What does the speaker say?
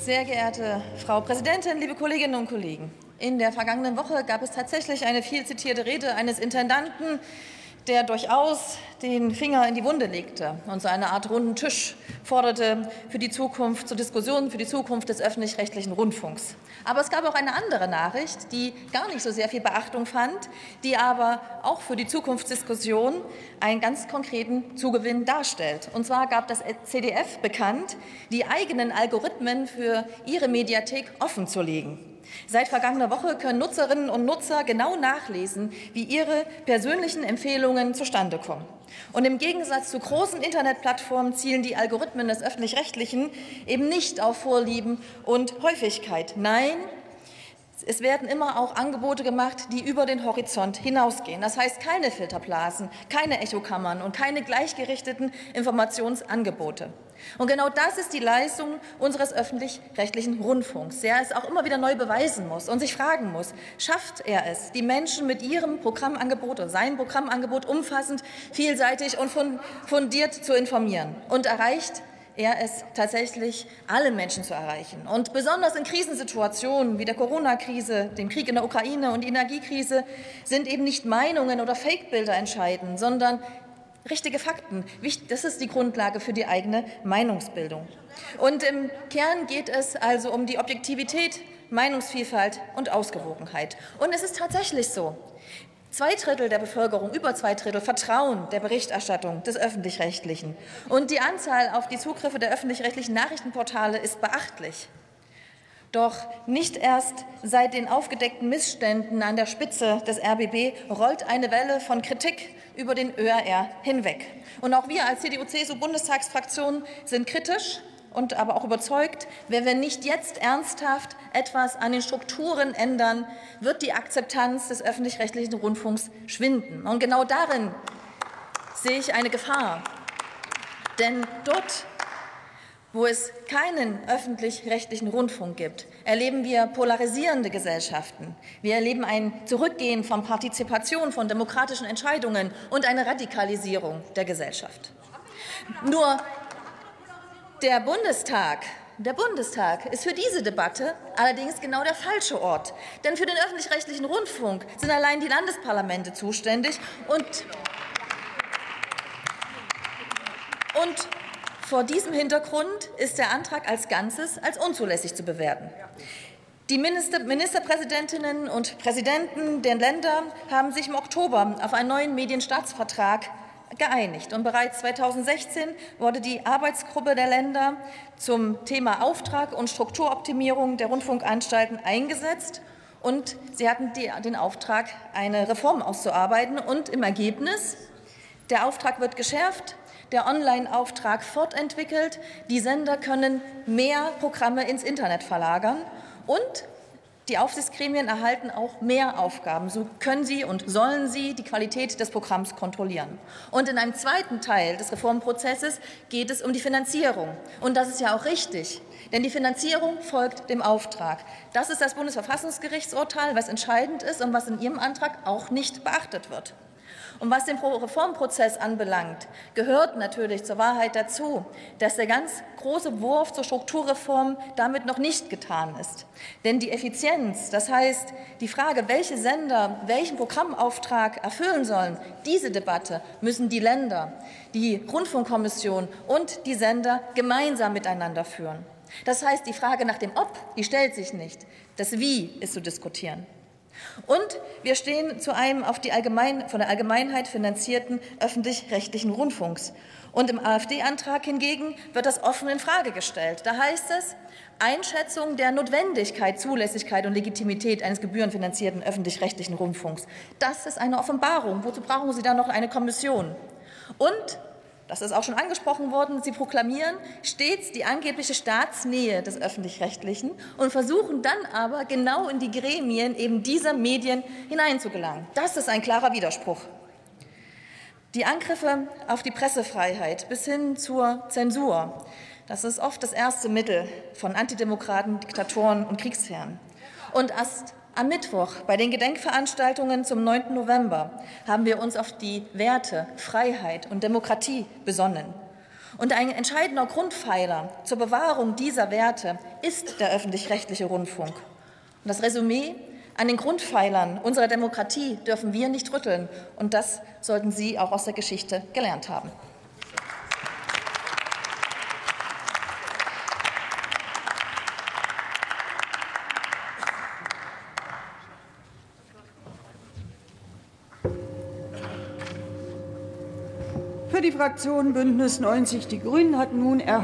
Sehr geehrte Frau Präsidentin, liebe Kolleginnen und Kollegen! In der vergangenen Woche gab es tatsächlich eine viel zitierte Rede eines Intendanten, der durchaus den Finger in die Wunde legte und so eine Art runden Tisch forderte für die Zukunft zur Diskussion für die Zukunft des öffentlich-rechtlichen Rundfunks. Aber es gab auch eine andere Nachricht, die gar nicht so sehr viel Beachtung fand, die aber auch für die Zukunftsdiskussion einen ganz konkreten Zugewinn darstellt. Und zwar gab das CDF bekannt, die eigenen Algorithmen für ihre Mediathek offenzulegen. Seit vergangener Woche können Nutzerinnen und Nutzer genau nachlesen, wie ihre persönlichen Empfehlungen zustande kommen. Und im Gegensatz zu großen Internetplattformen zielen die Algorithmen des öffentlich-rechtlichen eben nicht auf Vorlieben und Häufigkeit. Nein, es werden immer auch Angebote gemacht, die über den Horizont hinausgehen. Das heißt keine Filterblasen, keine Echokammern und keine gleichgerichteten Informationsangebote. Und genau das ist die Leistung unseres öffentlich-rechtlichen Rundfunks, der es auch immer wieder neu beweisen muss und sich fragen muss, schafft er es, die Menschen mit ihrem Programmangebot oder seinem Programmangebot umfassend, vielseitig und fundiert zu informieren und erreicht er es tatsächlich, alle Menschen zu erreichen. Und besonders in Krisensituationen wie der Corona-Krise, dem Krieg in der Ukraine und die Energiekrise sind eben nicht Meinungen oder Fake-Bilder entscheidend, sondern richtige Fakten. Das ist die Grundlage für die eigene Meinungsbildung. Und im Kern geht es also um die Objektivität, Meinungsvielfalt und Ausgewogenheit. Und es ist tatsächlich so. Zwei Drittel der Bevölkerung, über zwei Drittel, vertrauen der Berichterstattung des Öffentlich-Rechtlichen. Und die Anzahl auf die Zugriffe der öffentlich-rechtlichen Nachrichtenportale ist beachtlich. Doch nicht erst seit den aufgedeckten Missständen an der Spitze des RBB rollt eine Welle von Kritik über den ÖRR hinweg. Und auch wir als CDU-CSU-Bundestagsfraktion sind kritisch und aber auch überzeugt, wenn wir nicht jetzt ernsthaft etwas an den Strukturen ändern, wird die Akzeptanz des öffentlich-rechtlichen Rundfunks schwinden. Und genau darin sehe ich eine Gefahr. Denn dort, wo es keinen öffentlich-rechtlichen Rundfunk gibt, erleben wir polarisierende Gesellschaften. Wir erleben ein Zurückgehen von Partizipation, von demokratischen Entscheidungen und eine Radikalisierung der Gesellschaft. Nur der Bundestag der Bundestag ist für diese Debatte allerdings genau der falsche Ort. Denn für den öffentlich-rechtlichen Rundfunk sind allein die Landesparlamente zuständig und, und vor diesem Hintergrund ist der Antrag als Ganzes als unzulässig zu bewerten. Die Minister Ministerpräsidentinnen und Präsidenten der Länder haben sich im Oktober auf einen neuen Medienstaatsvertrag geeinigt. Und bereits 2016 wurde die Arbeitsgruppe der Länder zum Thema Auftrag und Strukturoptimierung der Rundfunkanstalten eingesetzt. Und sie hatten die, den Auftrag, eine Reform auszuarbeiten. Und im Ergebnis, der Auftrag wird geschärft, der Online-Auftrag fortentwickelt, die Sender können mehr Programme ins Internet verlagern und die Aufsichtsgremien erhalten auch mehr Aufgaben. So können sie und sollen sie die Qualität des Programms kontrollieren. Und in einem zweiten Teil des Reformprozesses geht es um die Finanzierung. Und das ist ja auch richtig, denn die Finanzierung folgt dem Auftrag. Das ist das Bundesverfassungsgerichtsurteil, was entscheidend ist und was in Ihrem Antrag auch nicht beachtet wird. Und was den Reformprozess anbelangt, gehört natürlich zur Wahrheit dazu, dass der ganz große Wurf zur Strukturreform damit noch nicht getan ist. Denn die Effizienz, das heißt die Frage, welche Sender welchen Programmauftrag erfüllen sollen, diese Debatte müssen die Länder, die Rundfunkkommission und die Sender gemeinsam miteinander führen. Das heißt, die Frage nach dem Ob, die stellt sich nicht. Das Wie ist zu diskutieren. Und wir stehen zu einem auf die Allgemein, von der Allgemeinheit finanzierten öffentlich-rechtlichen Rundfunks. Und im AfD-Antrag hingegen wird das offen in Frage gestellt. Da heißt es, Einschätzung der Notwendigkeit, Zulässigkeit und Legitimität eines gebührenfinanzierten öffentlich-rechtlichen Rundfunks. Das ist eine Offenbarung. Wozu brauchen Sie da noch eine Kommission? Und das ist auch schon angesprochen worden, Sie proklamieren stets die angebliche Staatsnähe des öffentlich-rechtlichen und versuchen dann aber genau in die Gremien eben dieser Medien hineinzugelangen. Das ist ein klarer Widerspruch. Die Angriffe auf die Pressefreiheit bis hin zur Zensur, das ist oft das erste Mittel von Antidemokraten, Diktatoren und Kriegsherren. Und erst am Mittwoch bei den Gedenkveranstaltungen zum 9. November haben wir uns auf die Werte Freiheit und Demokratie besonnen. Und ein entscheidender Grundpfeiler zur Bewahrung dieser Werte ist der öffentlich-rechtliche Rundfunk. Und das Resümee an den Grundpfeilern unserer Demokratie dürfen wir nicht rütteln. Und das sollten Sie auch aus der Geschichte gelernt haben. Für die Fraktion Bündnis 90 Die Grünen hat nun Erhard